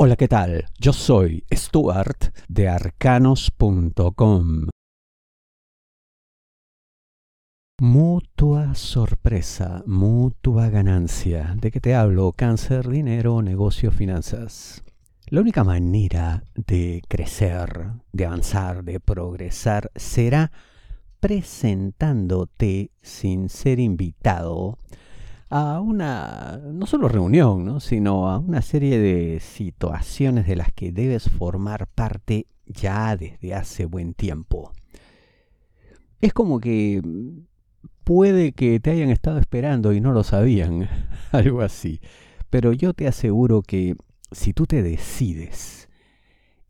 Hola, ¿qué tal? Yo soy Stuart de arcanos.com. Mutua sorpresa, mutua ganancia. ¿De qué te hablo? Cáncer, dinero, negocio, finanzas. La única manera de crecer, de avanzar, de progresar será presentándote sin ser invitado a una, no solo reunión, ¿no? sino a una serie de situaciones de las que debes formar parte ya desde hace buen tiempo. Es como que puede que te hayan estado esperando y no lo sabían, algo así. Pero yo te aseguro que si tú te decides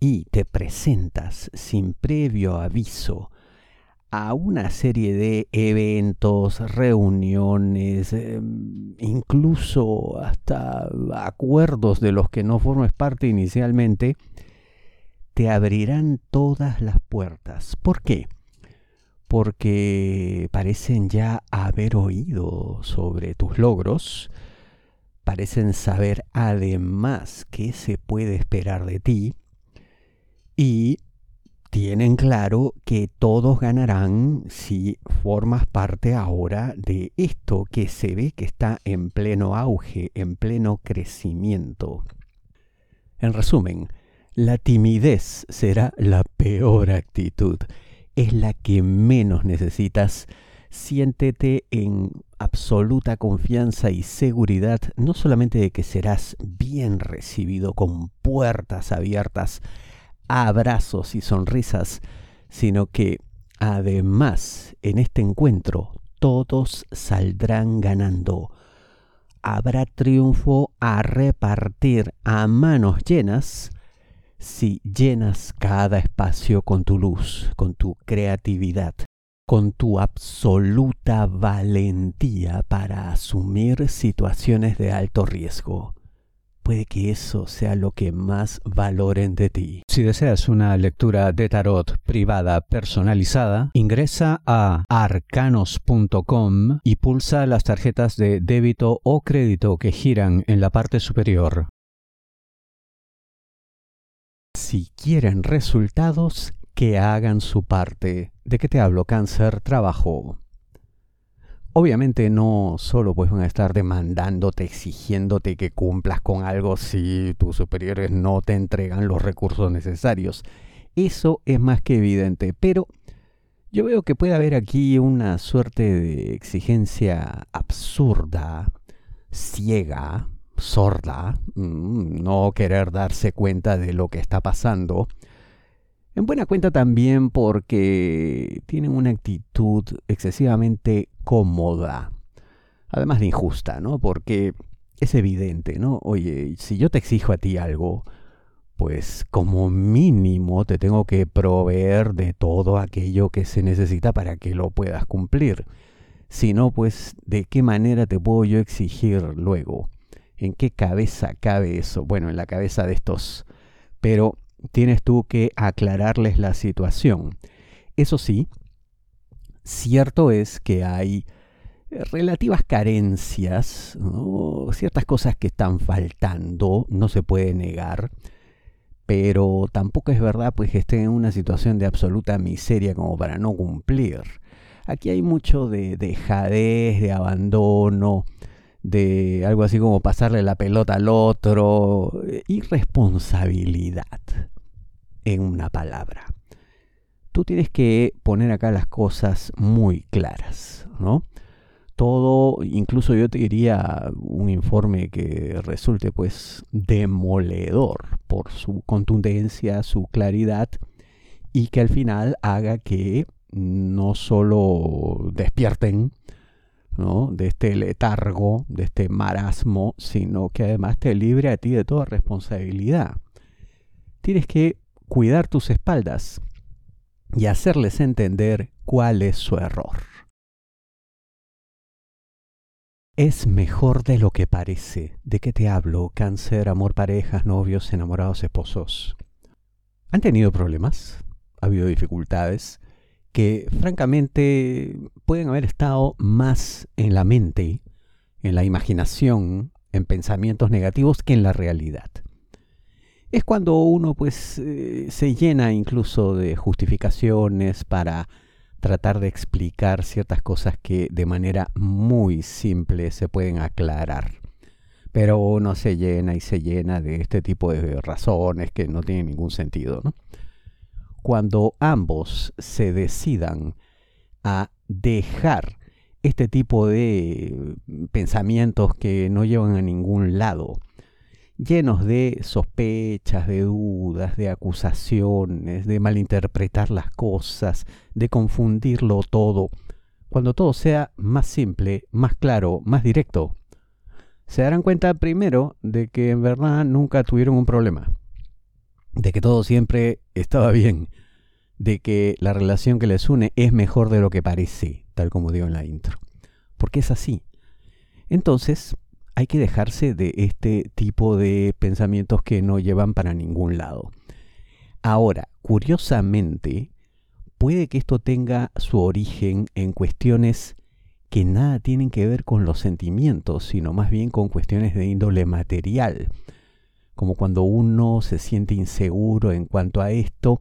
y te presentas sin previo aviso a una serie de eventos, reuniones, em, incluso hasta acuerdos de los que no formes parte inicialmente, te abrirán todas las puertas. ¿Por qué? Porque parecen ya haber oído sobre tus logros, parecen saber además qué se puede esperar de ti y tienen claro que todos ganarán si formas parte ahora de esto que se ve que está en pleno auge, en pleno crecimiento. En resumen, la timidez será la peor actitud, es la que menos necesitas. Siéntete en absoluta confianza y seguridad, no solamente de que serás bien recibido con puertas abiertas, abrazos y sonrisas, sino que además en este encuentro todos saldrán ganando. Habrá triunfo a repartir a manos llenas si llenas cada espacio con tu luz, con tu creatividad, con tu absoluta valentía para asumir situaciones de alto riesgo puede que eso sea lo que más valoren de ti. Si deseas una lectura de tarot privada personalizada, ingresa a arcanos.com y pulsa las tarjetas de débito o crédito que giran en la parte superior. Si quieren resultados, que hagan su parte. ¿De qué te hablo? Cáncer, trabajo. Obviamente no solo pues van a estar demandándote, exigiéndote que cumplas con algo si tus superiores no te entregan los recursos necesarios. Eso es más que evidente, pero yo veo que puede haber aquí una suerte de exigencia absurda, ciega, sorda, mm, no querer darse cuenta de lo que está pasando en buena cuenta también porque tienen una actitud excesivamente cómoda, además de injusta, ¿no? Porque es evidente, ¿no? Oye, si yo te exijo a ti algo, pues como mínimo te tengo que proveer de todo aquello que se necesita para que lo puedas cumplir. Si no, pues ¿de qué manera te puedo yo exigir luego? ¿En qué cabeza cabe eso? Bueno, en la cabeza de estos. Pero tienes tú que aclararles la situación. Eso sí, cierto es que hay eh, relativas carencias, ciertas cosas que están faltando, no se puede negar, pero tampoco es verdad pues que estén en una situación de absoluta miseria como para no cumplir. Aquí hay mucho de dejadez, de abandono, de algo así como pasarle la pelota al otro, irresponsabilidad, en una palabra. Tú tienes que poner acá las cosas muy claras, ¿no? Todo, incluso yo te diría un informe que resulte pues demoledor por su contundencia, su claridad y que al final haga que no solo despierten de este letargo, de este marasmo, sino que además te libre a ti de toda responsabilidad. Tienes que cuidar tus espaldas y hacerles entender cuál es su error. Es mejor de lo que parece. ¿De qué te hablo? Cáncer, amor, parejas, novios, enamorados, esposos. ¿Han tenido problemas? ¿Ha habido dificultades? que francamente pueden haber estado más en la mente, en la imaginación, en pensamientos negativos que en la realidad. Es cuando uno pues eh, se llena incluso de justificaciones para tratar de explicar ciertas cosas que de manera muy simple se pueden aclarar. Pero uno se llena y se llena de este tipo de razones que no tienen ningún sentido. Cuando ambos se decidan a dejar este tipo de pensamientos que no llevan a ningún lado, llenos de sospechas, de dudas, de acusaciones, de malinterpretar las cosas, de confundirlo todo, cuando todo sea más simple, más claro, más directo, se darán cuenta primero de que en verdad nunca tuvieron un problema, de que todo siempre estaba bien, de que la relación que les une es mejor de lo que parece, tal como digo en la intro, porque es así. Entonces, hay que dejarse de este tipo de pensamientos que no llevan para ningún lado. Ahora, curiosamente, puede que esto tenga su origen en cuestiones que nada tienen que ver con los sentimientos, sino más bien con cuestiones de índole material, como cuando uno se siente inseguro en cuanto a esto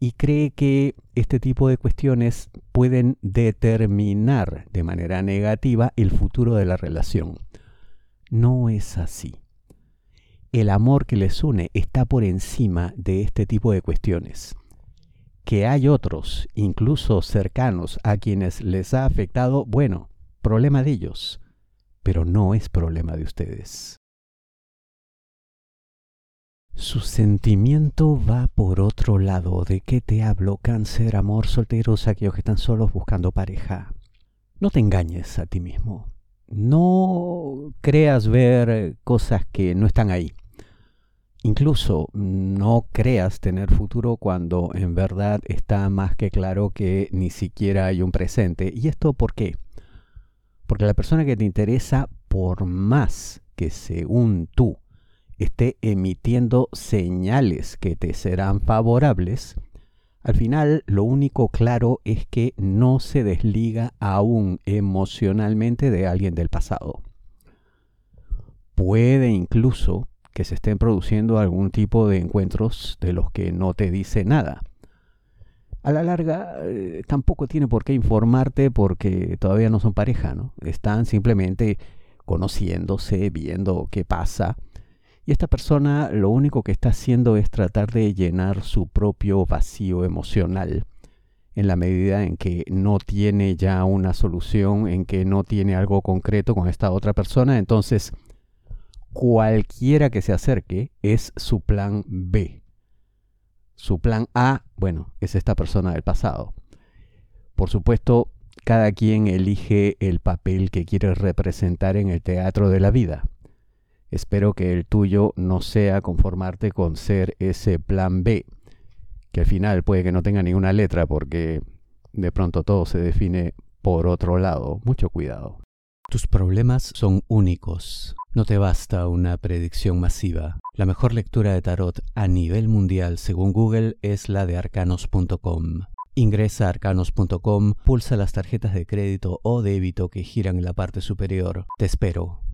y cree que este tipo de cuestiones pueden determinar de manera negativa el futuro de la relación. No es así. El amor que les une está por encima de este tipo de cuestiones. Que hay otros, incluso cercanos, a quienes les ha afectado, bueno, problema de ellos, pero no es problema de ustedes. Su sentimiento va por otro lado. ¿De qué te hablo? Cáncer, amor, solteros, aquellos que están solos buscando pareja. No te engañes a ti mismo no creas ver cosas que no están ahí. Incluso no creas tener futuro cuando en verdad está más que claro que ni siquiera hay un presente. ¿Y esto por qué? Porque la persona que te interesa, por más que según tú esté emitiendo señales que te serán favorables, al final, lo único claro es que no se desliga aún emocionalmente de alguien del pasado. Puede incluso que se estén produciendo algún tipo de encuentros de los que no te dice nada. A la larga, eh, tampoco tiene por qué informarte porque todavía no son pareja, ¿no? Están simplemente conociéndose, viendo qué pasa y esta persona lo único que está haciendo es tratar de llenar su propio vacío emocional en la medida en que no tiene ya una solución, en que no tiene algo concreto con esta otra persona, entonces cualquiera que se acerque es su plan B. Su plan A, bueno, es esta persona del pasado. Por supuesto, cada quien elige el papel que quiere representar en el teatro de la vida. Espero que el tuyo no sea conformarte con ser ese plan B, que al final puede que no tenga ninguna letra porque de pronto todo se define por otro lado. Mucho cuidado. Tus problemas son únicos. No te basta una predicción masiva. La mejor lectura de tarot a nivel mundial según Google es la de arcanos.com. Ingresa a arcanos.com, pulsa las tarjetas de crédito o débito que giran en la parte superior. Te espero.